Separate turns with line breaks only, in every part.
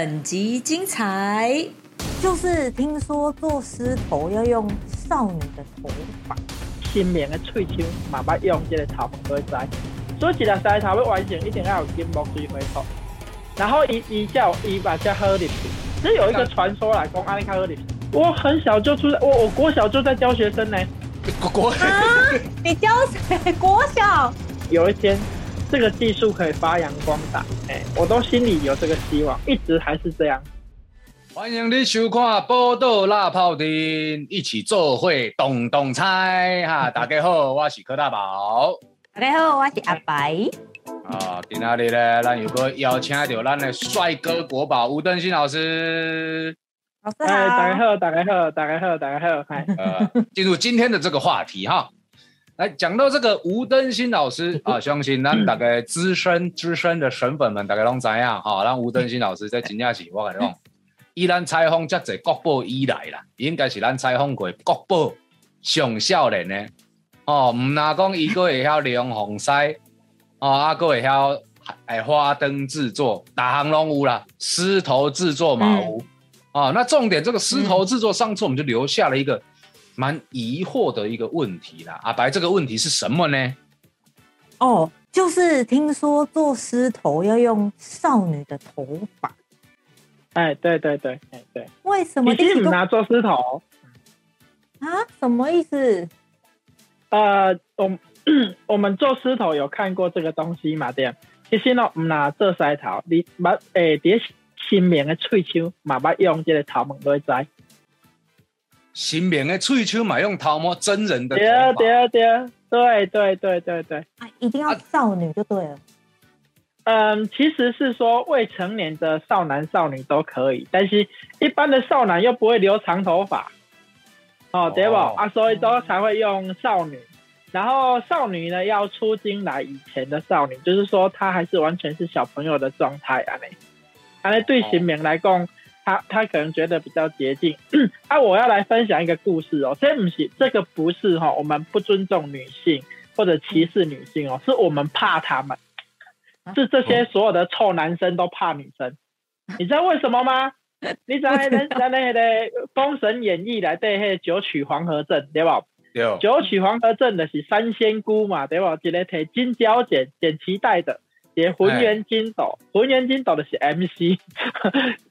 本集精彩，
就是听说做狮头要用少女的头发，
新棉的喙鬚嘛捌用这个头毛做栽，所以一粒狮头要完成一定要有金木水火土，然后伊伊叫伊把叫喝进去，这有一个传说来讲，安尼较喝进去。我很小就出在，我我国小就在教学生呢。
国国
啊，你教谁？国小？
有一天，这个技术可以发扬光大，哎，我都心里有这个希望，一直还是这样。
欢迎你收看《波豆辣泡丁》，一起做会懂懂猜哈！大家好，我是柯大宝。
大家好，我是阿白。
啊，今天里呢，咱有个邀请到咱的帅哥国宝吴登新老师。
老师
好，大家好，大家好，大家好，大家好，嗨。
呃，进入今天的这个话题哈，来讲到这个吴登新老师啊，相信咱大概资深资深的神粉们大概拢知样哈，让吴登新老师在真正是我跟你讲，依咱采访这济国宝以来啦，应该是咱采访过国宝上少年的哦，唔那讲伊个会晓利用红塞哦，啊个会晓哎花灯制作，大行拢有啦，狮头制作嘛有。啊，那重点这个狮头制作，上次我们就留下了一个蛮疑惑的一个问题啦。阿白，这个问题是什么呢？
哦，就是听说做狮头要用少女的头发。
哎，对对对，哎对。
为什么？
你是拿做狮头
啊？什么意思？
呃，我 我们做狮头有看过这个东西嘛？对，其实呢，唔拿做狮头，你把诶叠。新棉的喙鬚嘛，捌用这个头毛来摘。
新棉的喙手嘛，用头毛真人的。
对啊，对啊，对啊，对对对对对。
啊，一定要少女就对了。
嗯，其实是说未成年的少男少女都可以，但是一般的少男又不会留长头发。哦，对不？啊，所以都才会用少女。然后少女呢，要出京来以前的少女，就是说她还是完全是小朋友的状态啊，那。啊，对新民来讲，他他可能觉得比较接近。啊，我要来分享一个故事哦。这不是这个不是哈，我们不尊重女性或者歧视女性哦，是我们怕他们，是这些所有的臭男生都怕女生。你知道为什么吗？你知道在在那个《封神演义》来对那九曲黄河阵对吧？
有
九曲黄河阵的是三仙姑嘛对吧？一个提金胶剪剪脐带的。也浑元金斗，浑元金斗的是 MC，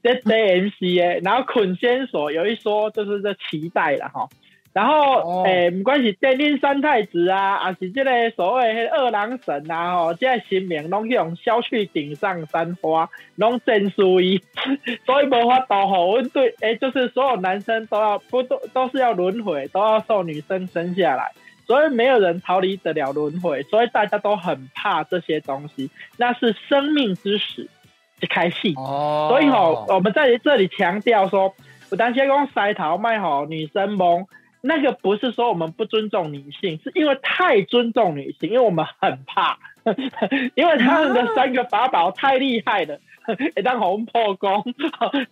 这这 MC 诶，然后捆仙索有一说就是这脐带了哈，然后诶，不管是电令三太子啊，啊是这个所谓二郎神啊，吼，这新名拢用消去顶上三花，拢真输伊，所以无法度吼，我对诶，就是所有男生都要不都都是要轮回，都要受女生生下来。所以没有人逃离得了轮回，所以大家都很怕这些东西，那是生命之始，一开戏。哦，所以吼，我们在这里强调说，我当先用塞桃卖好女生蒙，那个不是说我们不尊重女性，是因为太尊重女性，因为我们很怕，因为他们的三个法宝太厉害了。一当红破功，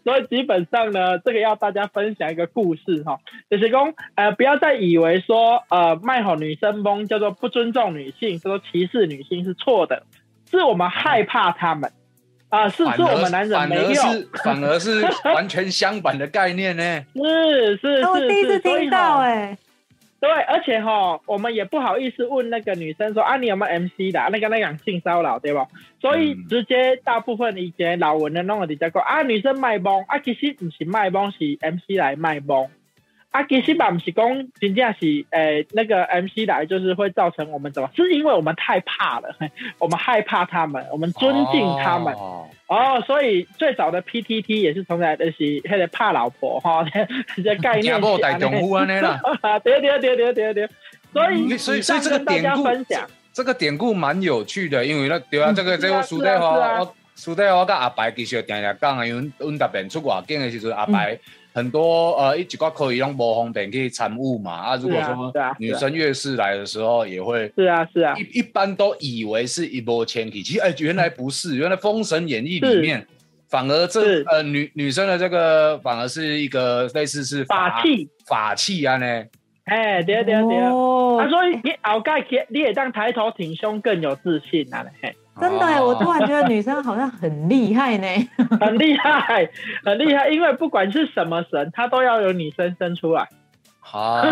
所以基本上呢，这个要大家分享一个故事哈，就是公呃，不要再以为说呃卖好女生风叫做不尊重女性，叫做歧视女性是错的，是我们害怕他们啊，是是我们男人没有，
反而是完全相反的概念呢，
是 是是，
我第一次听到哎。
对，而且哈，我们也不好意思问那个女生说啊，你有没有 MC 的？那个那个性骚扰，对吧？所以直接大部分以前老文的弄个直接讲啊，女生卖萌啊，其实不是卖萌，是 MC 来卖萌。啊，其实吧不是讲真正是诶那个 MC 来，就是会造成我们怎么？是因为我们太怕了，我们害怕他们，我们尊敬他们。哦，所以最早的 PTT 也是从来就是迄个怕老婆哈，这概念。
家大丈夫安尼啦。
对对对对对对。所以
所以所以这个典故，这个典故蛮有趣的，因为那对啊，这个这个苏德华，苏德华跟阿白其实常常讲啊，因为阮特别出外景的时候，阿白。很多呃，一几挂可以用魔红本可以参悟嘛啊。如果说女生月事来的时候也会
是啊是啊，
一一般都以为是一波千体，其实哎原来不是，原来《封神演义》里面反而这呃女女生的这个反而是一个类似是
法器。
法器啊呢。
哎对对对，他说你后盖你你也当抬头挺胸更有自信啊嘿。
真的我突然觉得女生好像很厉害呢。
很厉害，很厉害，因为不管是什么神，他都要有女生生出来，
好，
对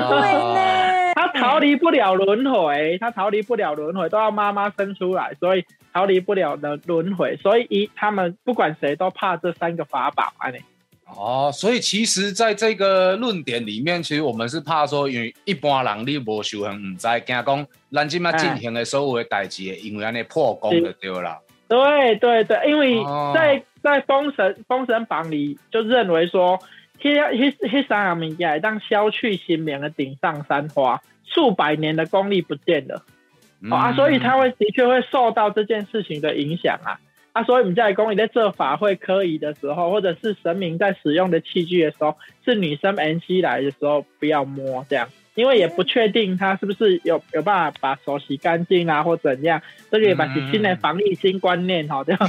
呢，
它逃离不了轮回，他逃离不了轮回，都要妈妈生出来，所以逃离不了的轮回，所以一他们不管谁都怕这三个法宝啊，你
哦，所以其实在这个论点里面，其实我们是怕说，因为一般人你无修行，唔知惊讲咱今麦进行的所有的代志，会因为安尼破功就对啦。
对对对，因为
哦
在在封神封神榜里就认为说，迄迄迄三样物件会当消去新棉的顶上山花，数百年的功力不见了。啊，所以他会的确会受到这件事情的影响啊。啊，所以我们在公里在这法会科仪的时候，或者是神明在使用的器具的时候，是女生 NC 来的时候不要摸这样，因为也不确定他是不是有有办法把手洗干净啊，或怎样，这个也把新的防疫新观念哈，这样，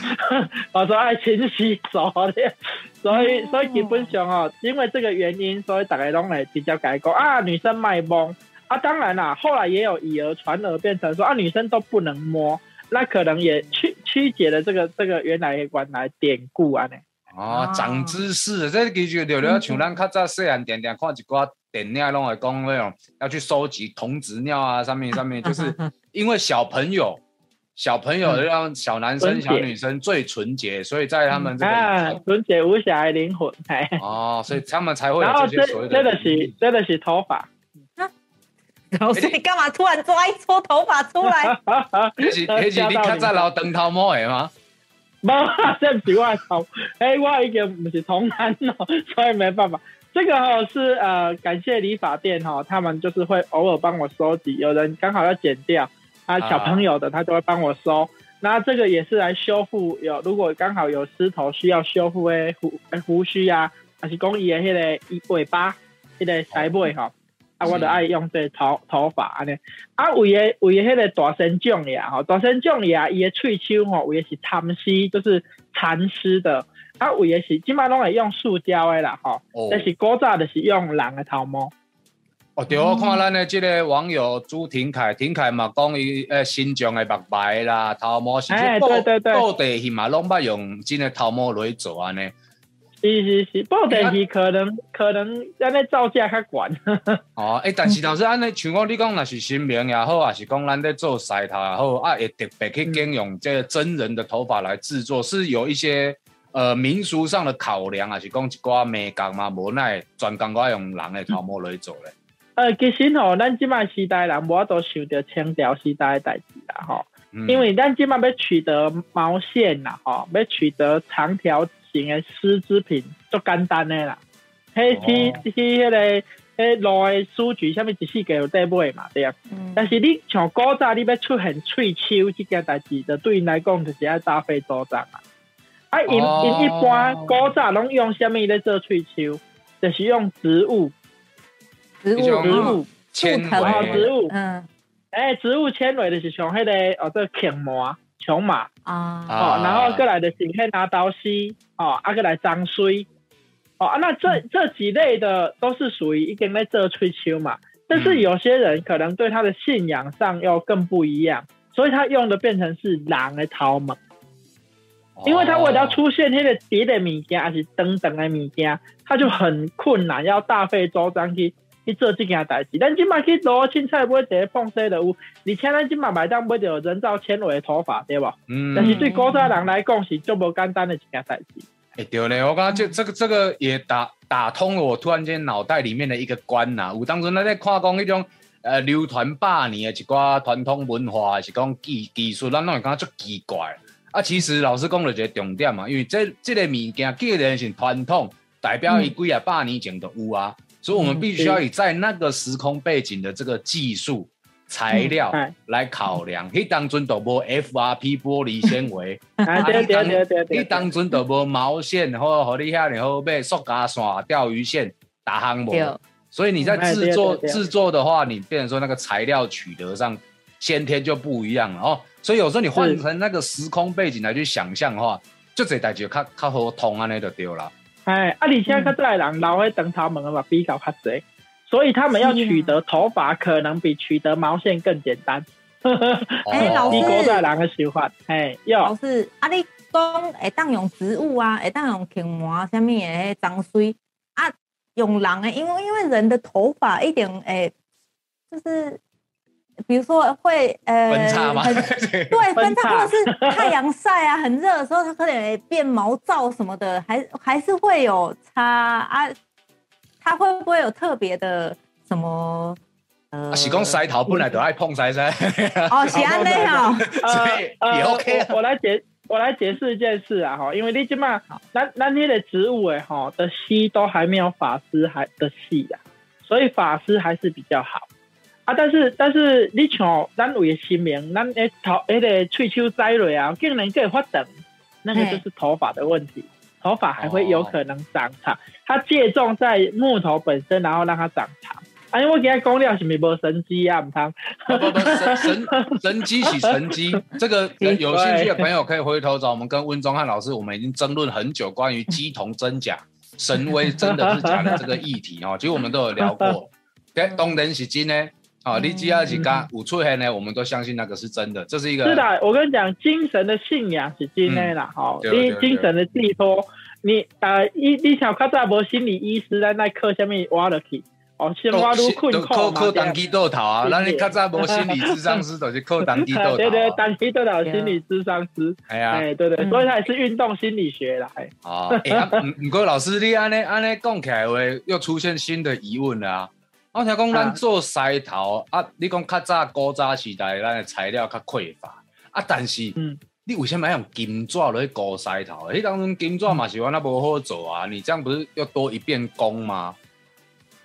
我说爱勤洗手这样，所以所以基本上哦，因为这个原因，所以大家拢来比较改讲啊，女生卖懵。啊，当然啦，后来也有以讹传讹，变成说啊，女生都不能摸，那可能也曲曲解了这个这个原来原来典故啊呢。
哦，长知识，这其实就了像咱较早细汉点点看一寡电影，拢会讲那种要去收集童子尿啊，上面上面就是 因为小朋友。小朋友让小男生、小女生最纯洁，所以在他们这
啊
个，
纯洁无瑕的灵魂，嘿。
哦，所以他们才会有这些所谓
这个
的
是这个是头发，
老师你干嘛突然抓一撮头发出来？
那是那是你较早老长头毛的吗？
无，这不是我的头，哎，我已经不是同男哦，所以没办法。这个哦是呃，感谢理发店哈、哦，他们就是会偶尔帮我收集，有人刚好要剪掉，啊，小朋友的他就会帮我收。那这个也是来修复，有如果刚好有狮头需要修复诶胡的胡须啊，还是讲伊的迄个尾巴，迄、个腮尾吼，啊，我就爱用这头头发安尼。啊，为的为的迄个大神将呀，吼，大神将呀，伊的喙须吼，为的是蚕丝，就是蚕丝的。啊，为的是，即摆拢会用塑胶的啦，吼、
哦
但是古早就是用人的头毛。
哦，对，我看咱的这个网友朱廷凯，廷凯嘛讲伊诶新疆的目白啦，头毛是
哎对对对
到地戏嘛，拢捌用真的头毛来做安尼。
是是是，不过但是可能可能安尼造价较悬。
哦，诶，但是老师安尼，像我你讲，若是新名也好，还是讲咱在做洗头也好，啊，会特别去兼用这个真人的头发来制作，是有一些呃民俗上的考量，还是讲一寡美工嘛？无奈专工我用人的头毛来做咧。
呃，其实吼，咱即摆时代人无法度想着清朝时代的代志啦，吼。
嗯
因为咱即摆要取得毛线啦，吼，要取得长条丝织品，足简单的啦。迄去
哦。
去迄个迄路的书局，啥物一世界有得买嘛，对啊。
嗯。
但是你像古早你要出现喙手即件代志，就对因来讲就是爱大费周章啊。啊，因
哦。
因一般古早拢用啥物咧做喙手？就是用植物，
植
物。
植
物。
植物，
嗯。
诶、植物纤维就是像迄、个哦，这个苎麻、琼麻
啊。
哦，
啊
然后过来就是迄拿刀西哦，啊过来张水。哦，啊那这这几类的都是属于一根在做吹秋嘛，但是
嗯
有些人可能对他的信仰上又更不一样，所以他用的变成是狼的头毛，因为他为了要出现那个别的物件，还是等等的物件，他就很困难，要大费周章去去做这件代志。咱今麦去罗凊彩买一个碰洗就有，而且咱今麦买当买着人造纤维的头发，对吧？
嗯
但是对古早人来讲是足无简单的一件代志。
哎、对嘞，我刚刚就这个这个也打打通了我突然间脑袋里面的一个关呐、有当时咱在看讲迄种呃流传百年的一寡传统文化，还是讲技技术，咱拢会感觉足奇怪。啊，其实老师讲了一个重点嘛，因为这这个物件既然是传统，代表伊几啊百年前就有啊，所以我们必须要以在那个时空背景的这个技术材料
哎，
来考量。你当阵都无 FRP 玻璃纤维。你当阵就无毛线，或和你遐然后买塑胶线、钓鱼线、打航无
对，
所以你在
哎
制作制作的话，你变成说那个材料取得上先天就不一样了哦。所以有时候你换成那个时空背景来去想象的话，就这代就较较好通安尼就对了。
哎，啊，而且较早的人老会长头毛嘛比较较侪，所以他们要取得头发可能比取得毛线更简单。
哎老师。
你古早人的想法，哎，要
老师，啊，你讲会当用植物啊，会当用青麻什么的迄脏水。啊，用人的，因为因为人的头发一点诶，就是比如说会呃
分叉吗？
对，分叉或者是太阳晒啊，很热的时候，它可能会变毛躁什么的，还还是会有差啊。它会不会有特别的什么？呃，
啊是讲洗头本来就爱碰洗噻，
哦，是安尼哦，
所以也 OK 啊
呃我我我来解我来解释一件事啊哈，因为你即嘛，咱咱迄个植物诶哈的烯都还没有法师还的细啊，所以法师还是比较好啊。但是但是你像咱为了新名，咱诶头迄个喙鬚摘落啊，竟然可以发长，那个就是头发的问题，头发还会有可能长长，它借重在木头本身，然后让它长长。啊，因为我今日讲了是咪无神机啊，唔通。
不不不，神神神机是神机，这个有兴趣的朋友可以回头找我们跟温宗汉老师，我们已经争论很久关于鸡同真假、神威真的是假的这个议题哦。其实我们都有聊过，对，当然是真呢。哦，你只要是讲有出现呢，我们都相信那个是真的，这是一个。
是的，我跟你讲，精神的信仰是真的啦，哈、
嗯
你
对对
精神的寄托，你呃，你你像较早无心理医师在那课下面挖了去，哦，先挖入困
就
苦嘛，
靠当机斗头啊！那你较早无心理智商师，就是靠当机斗头。
对对，当机斗头心理智商师，
哎呀，
哎，对对，
嗯
所以他也是运动心理学啦，哎，
哦，哎啊，唔唔过老师，你安尼安尼讲起来话，又出现新的疑问了啊！我听讲咱做西头啊，你讲较早古早时代，咱的材料较匮乏啊，但是，
嗯。
你为什么要用金纸来搞洗头？迄当中金纸嘛是我那不好做啊，你这样不是要多一遍工吗？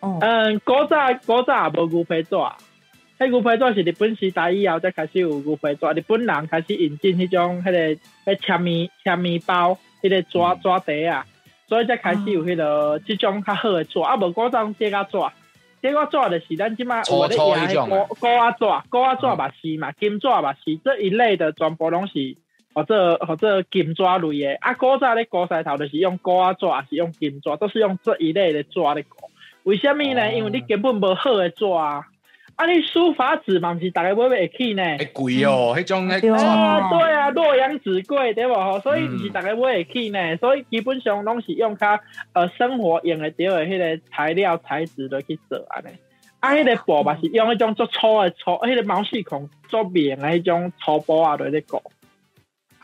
哦，
嗯，古早古早也无牛皮纸，迄牛皮纸是日本时代以后才开始有牛皮纸，日本人开始引进迄种迄、个迄签面签面包，迄、个纸
嗯。
纸袋啊，所以才开始有迄、个即种较好的纸，啊无古早用这个纸。这个纸就是咱即马有咧
粗粗
用
迄种啊
的古古仔纸、古仔纸嘛是嘛，金纸嘛是这一类的，全部拢是或者或者金纸类的。啊，古早咧古洗头就是用高啊纸，还是用金纸，都是用这一类的纸咧搞。为什么呢？
哦
因为你根本无好的纸啊！啊，你书法纸嘛，毋是大家买袂起呢。
会贵哦，迄种迄
对
纸
啊，对啊，洛阳纸贵对无？所以
嗯
毋是大家买会起呢。所以基本上拢是用较呃生活用得着的迄个材料材质落去做安尼。啊，迄、个布嘛是用迄种足粗的粗，迄、个毛细孔足绵的迄种粗布啊，来咧搞。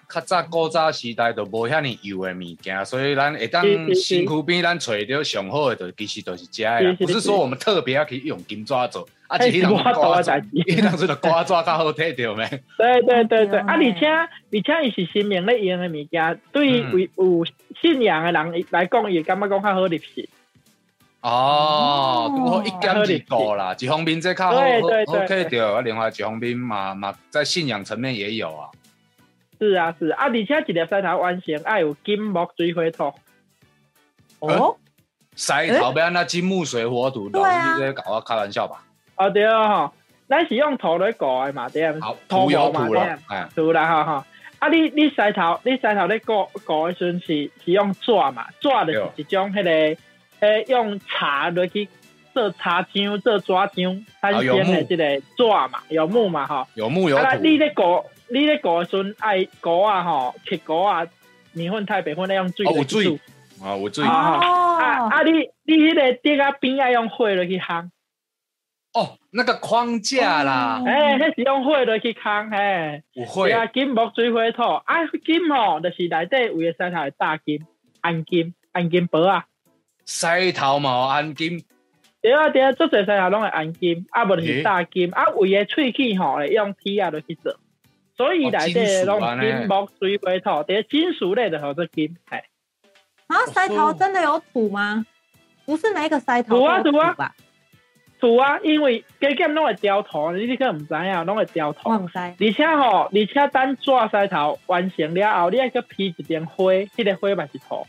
较早古早时代就无遐尼油的物件，所以咱会当身躯边咱找着上好的，就其实就是这啦
是，是
不是
是
说我们特别要去用金纸做，啊，
哎
是
我做的
纸
代志，
迄种是就刮纸较好睇着咩？
对对对对，
哦
啊，而且而且伊是新明咧用的物件，对于
嗯。
有有信仰的人来讲，伊会感觉讲较好入去。
哦，
哦。
拄好一减二个啦，一方面这较好
对对
好睇着，啊，另外一方面嘛嘛在信仰层面也有啊。
是啊是啊，啊而且一粒洗头完成爱有金木水火土。
哦，
洗头要安那金木水火土，老
对啊。
师你在搞我开玩笑吧？
哦对啊吼，咱是用土来搞的嘛，对啊，
好，
土嘛，
土了
对啊，，
哎，
土啦吼吼。啊，你你洗头，你洗头咧搞搞的时阵是是用纸嘛，纸就是一种迄、个，诶、用茶落去做茶浆、做纸浆产
啊有木
生的即个纸嘛，有木嘛吼。
有木有
啊，
土，
你咧搞，你咧搞的时阵爱搞啊吼，切搞啊，米粉、太白粉咧用水
哦有
落去煮
水啊，有水
啊啊
哦，
啊！你你迄个底啊边爱用火落去烘，
哦，那个框架啦。
哦，
诶、迄是用火落去烘，嘿。
不会
对啊，金木水火土，啊，金吼就是内底有个洗头的大金、安金、安金箔啊。
洗头嘛有安金，
对啊，对啊，做侪洗头拢会安金，啊，无就是
诶
大金，啊，为个喙齿吼会用铁啊落去做，所以内底拢
哦金
木水火土，对，金属类的叫做金，哎，
然后塞头真的有土吗？不是每一个塞头
土啊
都有
土啊
吧？
土啊，因为加减拢会掉头，你可能毋知影，拢会掉头。而且吼，而且等纸洗头完成了后，你还去披一点灰，迄、个灰嘛是土。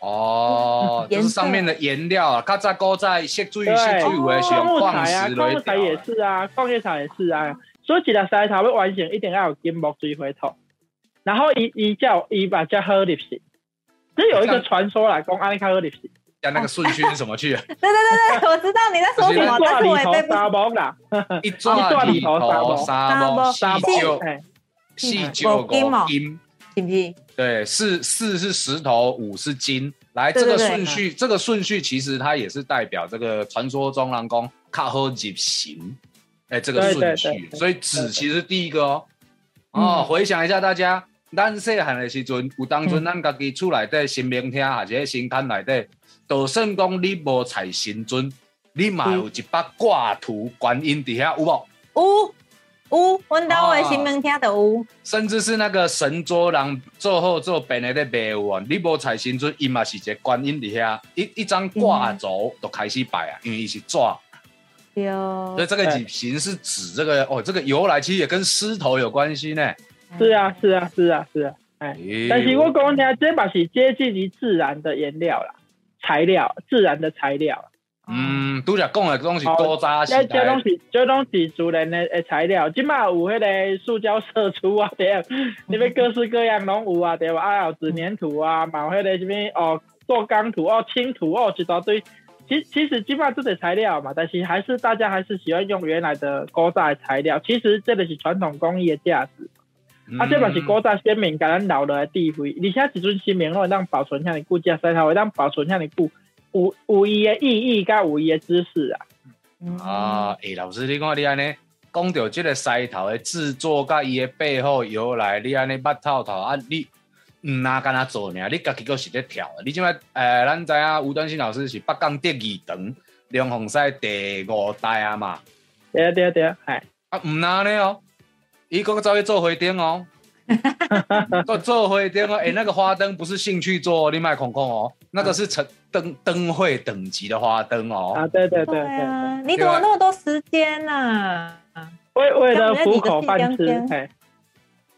哦，就是上面的颜料啊，较早古早色水
对，
色水有的是用
木
矿
材啊，
石来
矿木材也。是啊，矿业厂也是啊。所以一粒洗头要完成，一定要有金木水火土，然后伊伊叫伊把叫好入去。这有一个传说来，讲安尼较好入去。
下那个顺序是什么去 了？
对对对对，我知道你在说什么，但是我也背不
沙包啦，
一抓里头沙包，
沙
细九
哎，
细九五金，
是不是？
对，四四是石头，五是金。来，这个顺序，这个顺序其实它也是代表这个传说中人讲靠后几行，哎，这个顺序，所以子其实第一个哦。
嗯
哦，回想一下，大家咱细汉的时阵，有当阵咱家己厝内底新名厅或者新摊内底，就算讲你无财神尊，你嘛有一把挂图观音伫遐有无？
有有，阮兜的新闻听都有。
甚至是那个神桌人做好做变的咧卖有啊，你无财神尊，伊嘛是一个观音伫遐，一一张挂轴就开始摆啊，因为伊是纸，
对，
所以这个几形是指这个哦，这个由来其实也跟狮头有关系呢。
是啊是啊是啊是啊，哎，但是我讲听，这把是接近于自然的颜料啦，材料，自然的材料。
嗯，拄则讲的拢是古早时
这这拢
代，
是这拢是自然的诶材料，即马有迄个塑胶射出啊，对，你要各式各样拢有啊，对吧？啊，有纸粘土啊，嘛有迄个什么哦，做钢土哦，青土哦，一大堆。其其实基本上这些材料嘛，但是还是大家还是喜欢用原来的古早的材料。其实这个是传统工艺的价值，
嗯
啊，这嘛是古早先民甲咱留落的智慧。而且一尊新名会当保存遐尼久，这石头会当保存遐尼久，有有伊的意义甲有伊的知识啊。
嗯
啊，诶，老师，你看你安尼讲到这个狮头的制作，甲伊的背后由来，你安尼捌透透啊，你毋哪干那做呢？你家己个是咧跳的。你即摆诶，咱知影吴端新老师是北港第二堂梁鸿赛第五代啊嘛，
对啊对啊对啊，哎。
啊毋哪呢哦，伊个走去做花灯哦。做做花灯哦，诶、那个花灯不是兴趣做，你买空空哦，那个是成灯灯会等级的花灯哦。
啊，对对对
对
对，
啊，你怎么那么多时间呢？
为为了糊口饭吃，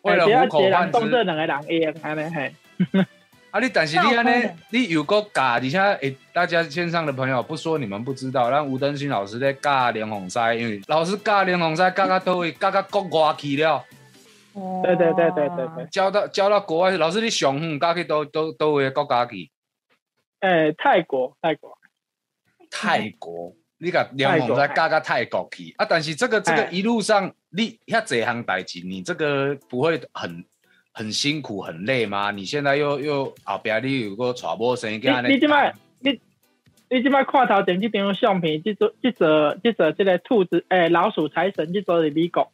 为了糊口饭吃
动这两个人用，安尼嘿，
啊，你但是你安尼你有个教，而且诶，大家线上的朋友不说你们不知道，让吴登新老师在教连红赛，因为老师教连红赛教到都会教到国外去了，
对对对对对。对，
教到教到国外去，老师你上远教去都都都位国家去，
哎，泰国泰国，
泰国，你甲连红赛教到泰国去。啊，但是这个这个
哎。
一路上你遐这项代志，你这个不会很很辛苦很累吗？你现在又又后壁你有个传播生意，
你你即摆你你即摆看头前即张相片，即则即则即则即个兔子诶老鼠财神，即则是美国，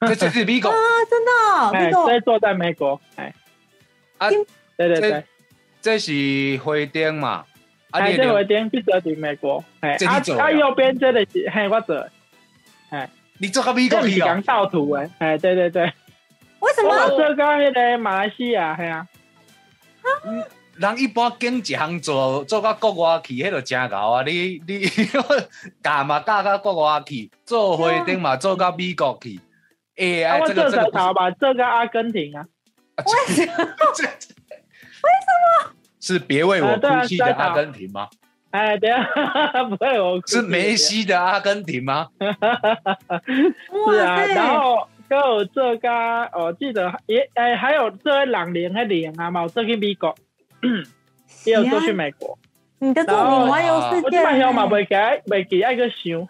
这这是美国？
啊，真的哦，
哎，
这
坐在美国，哎，
啊，
对对对，
这是灰灯嘛？啊，
哎，
你的
这回点即则伫美国，哎，啊啊右边这个是嘿我做哎，
你做个美国去哦
这是讲？盗图诶，哎，对对对，
为什
我
么？
做到迄个马来西亚，嘿啊。
人一般经一项做做到国外去，迄就真高啊！你你 嫁嘛嫁到国外去，做花灯嘛 做到美国去。哎、
啊，
这个这个不是
这个阿根廷啊，
为什么？
为什么？是别为我哭泣的阿根廷吗？
哎，等一下不会我
是梅，西的阿根廷吗？
是
哇
啊，
塞！
然后还有这家，我记得也哎，还有这位朗林啊嘛，我这去美国，也有做去美国，
你的作品环游世
我
界
基本上嘛
呢，
袂给袂给爱个想，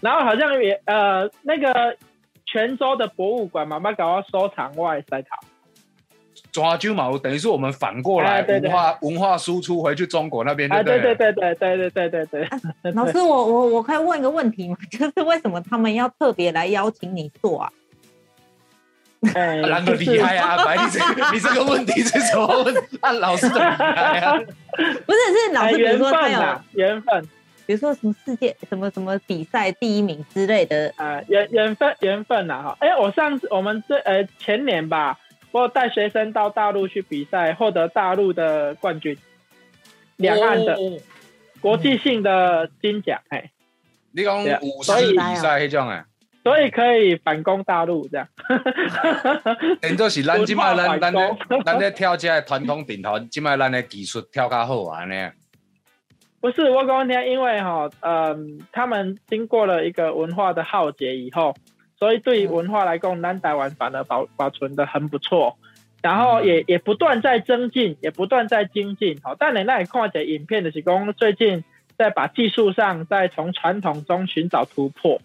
然后好像也呃那个泉州的博物馆嘛，把搞我收藏我的塞头。
抓阄嘛，等于是我们反过来
哎对对
文化文化输出回去中国那边，
啊，
对不
对对对对对对对对对。
老师，我我我可以问一个问题吗？就是为什么他们要特别来邀请你做啊？
哎，
然后
就是
厉害啊！白，你这个你这个问题是什么问题？啊，老师怎么厉害啊？
不是，是老师，比如说他有，
缘分。
比如说什么世界什么什么比赛第一名之类的，
啊，缘缘分缘分呐哈！哎、我上次我们这呃前年吧，我有带学生到大陆去比赛，获得大陆的冠军，两岸的
哦
国际性的金奖，哎、
你讲
对啊
舞
所以
狮比赛迄种诶，
所以可以反攻大陆这样。
等做是咱即摆咱咱
文
咧咱咧跳这个传统顶头，即摆咱的技术跳较好啊安尼。
不是我讲听，因为哈，嗯，他们经过了一个文化的浩劫以后，所以对于文化来讲，南台湾反而保保存的很不错。然后也也不断在增进，也不断在精进。好，但你那里看者影片的是讲最近在把技术上在从传统中寻找突破。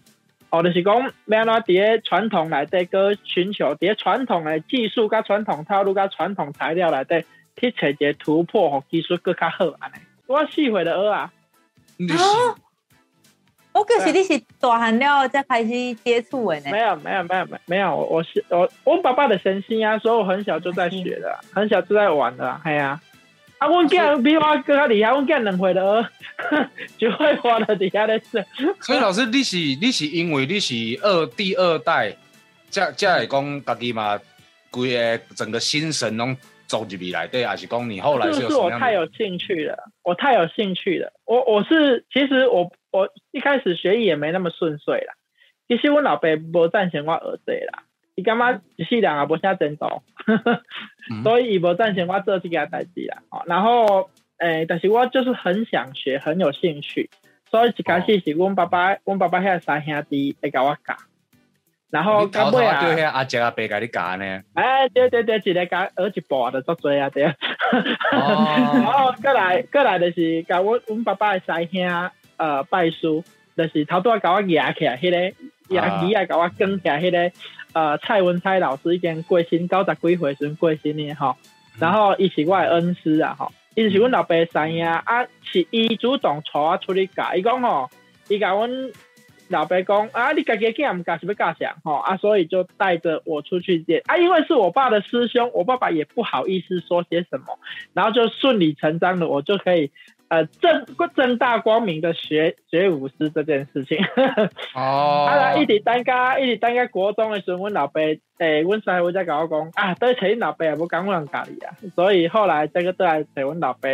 哦，就是讲要安怎伫传统内底个寻求伫传统的技术、甲传统套路、甲传统材料内底去找一个突破，和技术更较好安尼。我四岁的学啊，
你
哦我可是你是大汉了才开始接触的呢。
没有没有没有没有没有，我我是我我爸爸的神心啊，所以我很小就在学的啦，很小就在玩的啦，系啊。啊，阮囝比我更加厉害，我囝两岁的学，就会花了底下咧说。
所以老师，你是你是因为你是二第二代，才才会讲家己嘛，规个整个心神拢走入去内底，还是讲你后来
是不是？我太有兴趣了？我太有兴趣了。我我是其实我我一开始学艺也没那么顺遂啦。其实我老爸无赞成我学这啦，伊感觉一世人也无啥前途，
嗯
所以伊无赞成我做这件代志啦。哦，然后诶、但是我就是很想学，很有兴趣，所以一开始是阮爸爸，阮爸爸遐三兄弟会甲我教，然后到尾啊。
啊叫遐阿姐阿伯甲你教呢？
哎，对对对，一个教学一步就足多啊，对。然
哦，
后过来过来就是甲阮阮爸爸的师兄呃拜师，就是头拄仔甲我压起来，迄、个压机啊甲我卷起来，迄、个呃蔡文蔡老师已经过身九十几岁时阵过身的吼，然后伊是我的恩师啊吼，伊就是阮老爸的师兄啊，是伊主动带我出去教，伊讲吼，伊甲阮。老伯讲啊，你家己囝唔教是要教啥吼啊，所以就带着我出去见。啊，因为是我爸的师兄，我爸爸也不好意思说些什么，然后就顺理成章的我就可以呃正正大光明的学学舞狮这件事情。
哦，
啊，一直等家一直等家国中的时候，阮老爸诶，阮师傅才甲我讲啊，对找恁老爸也无讲阮教你啊，所以后来这个都来找阮老爸，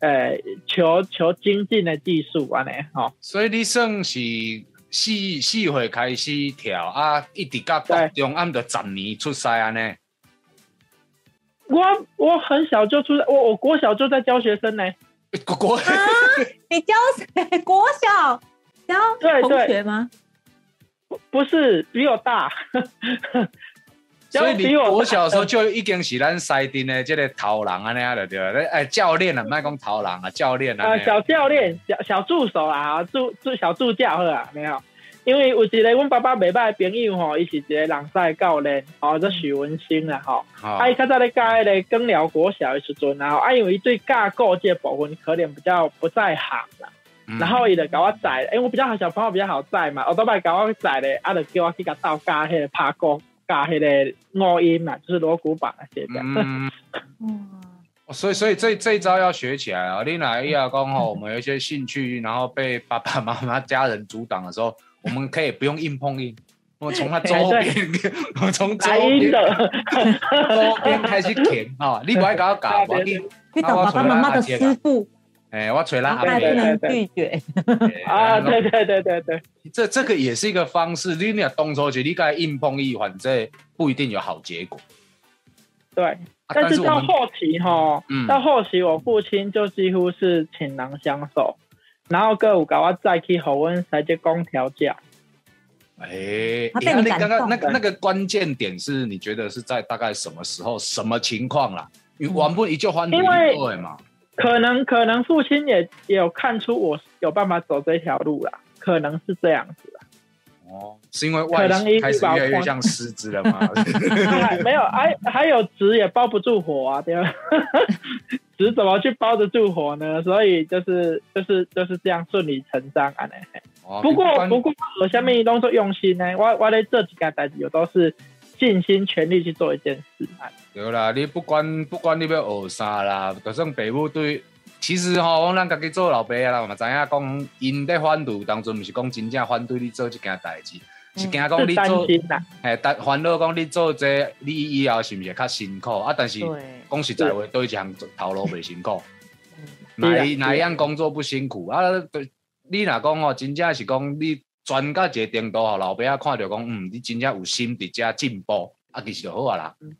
诶，求求精进的技术安尼吼。
所以你算是四四岁开始跳啊，一直到高中，按着十年出师安尼。
我我很小就出，我我国小就在教学生呢。
国国
你教谁？国小教同学吗？
不不是比我大，
所以你
比我
小时候就已经是咱西丁的这个头人安尼啊，就对了。哎，教练啊，莫讲头人啊，教练啊
呃，。小教练、小小助手啊，助助小助教好啊，没有。因为有一个阮爸爸袂歹的朋友吼，伊是一个人赛教练，吼，做许文兴啦吼。
好
啊，伊较早咧教迄个更寮国小的时阵，然后啊，因为伊对架构这部分可能比较不在行啦，
嗯
然后伊就甲我载，因为我比较好小朋友比较好载嘛，我都摆甲我载咧，啊，就叫我去甲斗架迄个拍鼓，架迄个五音嘛，就是锣鼓板那些的。
嗯，所以所以这这一招要学起来啊！你哪一亚讲吼，我们有一些兴趣，然后被爸爸妈妈家人阻挡的时候，我们可以不用硬碰硬，我们从他周边，我们从周边
的，
周边开始填啊！你不爱搞搞，我给
去找爸爸妈妈的师傅，
哎，我吹
然
啦阿伯
后还不能
对对
拒绝。
啊，对对对对对，
这这个也是一个方式。你俩动手去，你该硬碰硬，反正不一定有好结果。
对。
啊
但是到后期哈，
嗯
到后期我父亲就几乎是倾囊相授，然后各有搞我再去和阮师姐讲调教。
哎，
他被你
那刚刚那个那个关键点是你觉得是在大概什么时候、什么情况啦？因为玩不一就换
因为
对嘛？
可能可能父亲也也有看出我有办法走这条路啦，可能是这样子啦。
哦，是因为外
可能一
形开始越来越像狮子了嘛？
还没有，还还有纸也包不住火啊，对吧？纸怎么去包得住火呢？所以就是就是就是这样顺理成章啊。嘿
哦
不过不过，我下面都是用心呢，我我在这几件代志，我都是尽心全力去做一件事啊。
对啦，你不管不管你要学啥啦，就算父母对，其实吼，咱家己做老爸的啦，嘛知影讲，因在反对当中，毋是讲真正反对你做这件代志，是惊讲你做，
心呐，
嘿，但烦恼讲你做这，你以后是毋是会较辛苦啊？但是，讲实在话，对一项头路袂辛苦，
是
哪
啊
一哪一样工作不辛苦啊？对，你若讲吼，真正是讲你转到一个程度吼，老爸仔看着讲，嗯，你真正有心伫遮进步，啊，其实就好啊啦。
嗯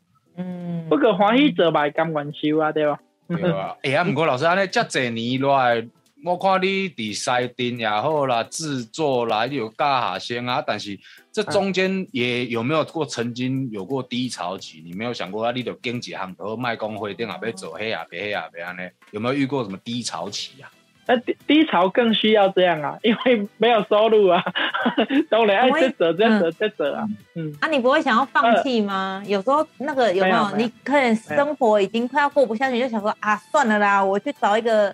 不，过欢喜做嘛，甘愿受啊，对吧？
对啊，哎呀，毋过老师安尼遮侪年来，我看你伫西丁也好啦，制作啦，你有教下先啊，但是这中间也有没有过曾经有过低潮期？你没有想过啊？你就经济行头卖工会店啊，要走黑啊，别黑啊，别安尼？有没有遇过什么低潮期啊？
那低低潮更需要这样啊，因为没有收入啊，都来爱这折这折这折啊，嗯，
啊，你不会想要放弃吗？有时候那个有没有？你可能生活已经快要过不下去，就想说啊，算了啦，我去找一个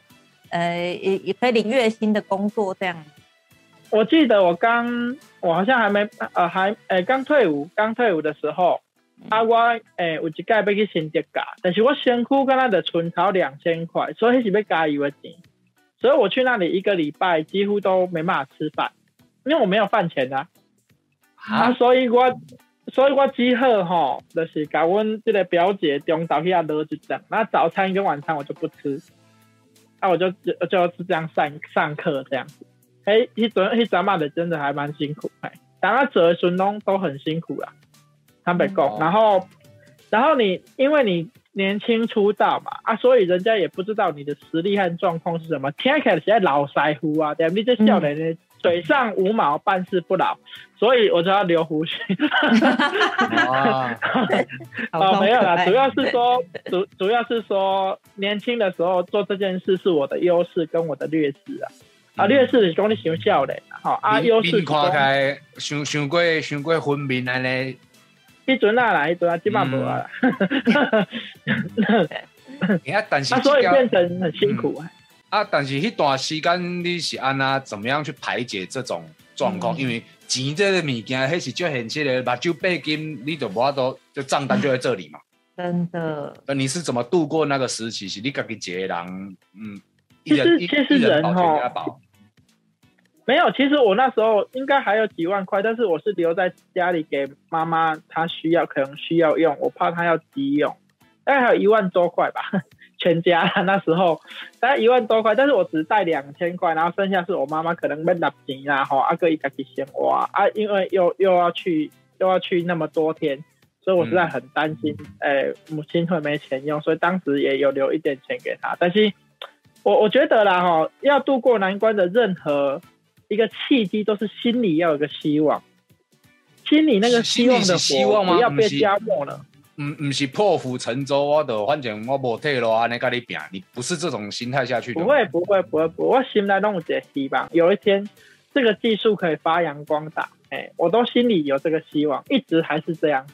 呃也也可以领月薪的工作这样。
我记得我刚我好像还没呃还呃刚退伍刚退伍的时候，啊我诶有一届要去新竹加，但是我辛苦跟他的存钞两千块，所以是要加油的钱。所以我去那里一个礼拜，几乎都没办法吃饭，因为我没有饭钱啊。啊，所以我，所以我之后吼，就是甲阮这个表姐中早去啊落一阵，那早餐跟晚餐我就不吃，那我就就就是这样上上课这样子。哎，一阵一阵嘛的真的还蛮辛苦哎，当然折孙东都很辛苦啦，坦白讲，然后，然后你因为你。年轻出道嘛，啊，所以人家也不知道你的实力和状况是什么。听起来是在老腮胡啊，对你这笑脸呢，嘴上无毛，办事不牢，所以我就要留胡须。
哦，
没有啦，主要是说主主要是说年轻的时候做这件事是我的优势跟我的劣势啊。啊，劣势是讲你想笑脸，好啊，优势
看开，想想过想过分明安尼。
一准啊啦，一准啊，基本无啊。
你看，但是
所以变成很辛苦啊。
啊，但是迄段时间你是安那怎么样去排解这种状况？因为钱这个物件，迄是最现实的，把酒背金，你就无法度就账单就在这里嘛。
真的。
那你是怎么度过那个时期？是你家己一个人，嗯，
其实其实人哈。没有，其实我那时候应该还有几万块，但是我是留在家里给妈妈，她需要可能需要用，我怕她要急用，大概还有一万多块吧，全家那时候大概一万多块，但是我只带两千块，然后剩下是我妈妈可能没拿钱啊，吼阿哥一家己先花啊，因为又又要去又要去那么多天，所以我实在很担心，哎，母亲会没钱用，所以当时也有留一点钱给她，但是我我觉得啦，哈，要度过难关的任何。一个契机都是心里要有个希望，心里那个希望的火不要被加没了。
嗯，不是破釜沉舟，我的反正我无退路啊，你跟你拼，你不是这种心态下去的。
不会，不会，不会，不，我心来弄些希望，有一天这个技术可以发扬光大。哎，我都心里有这个希望，一直还是这样。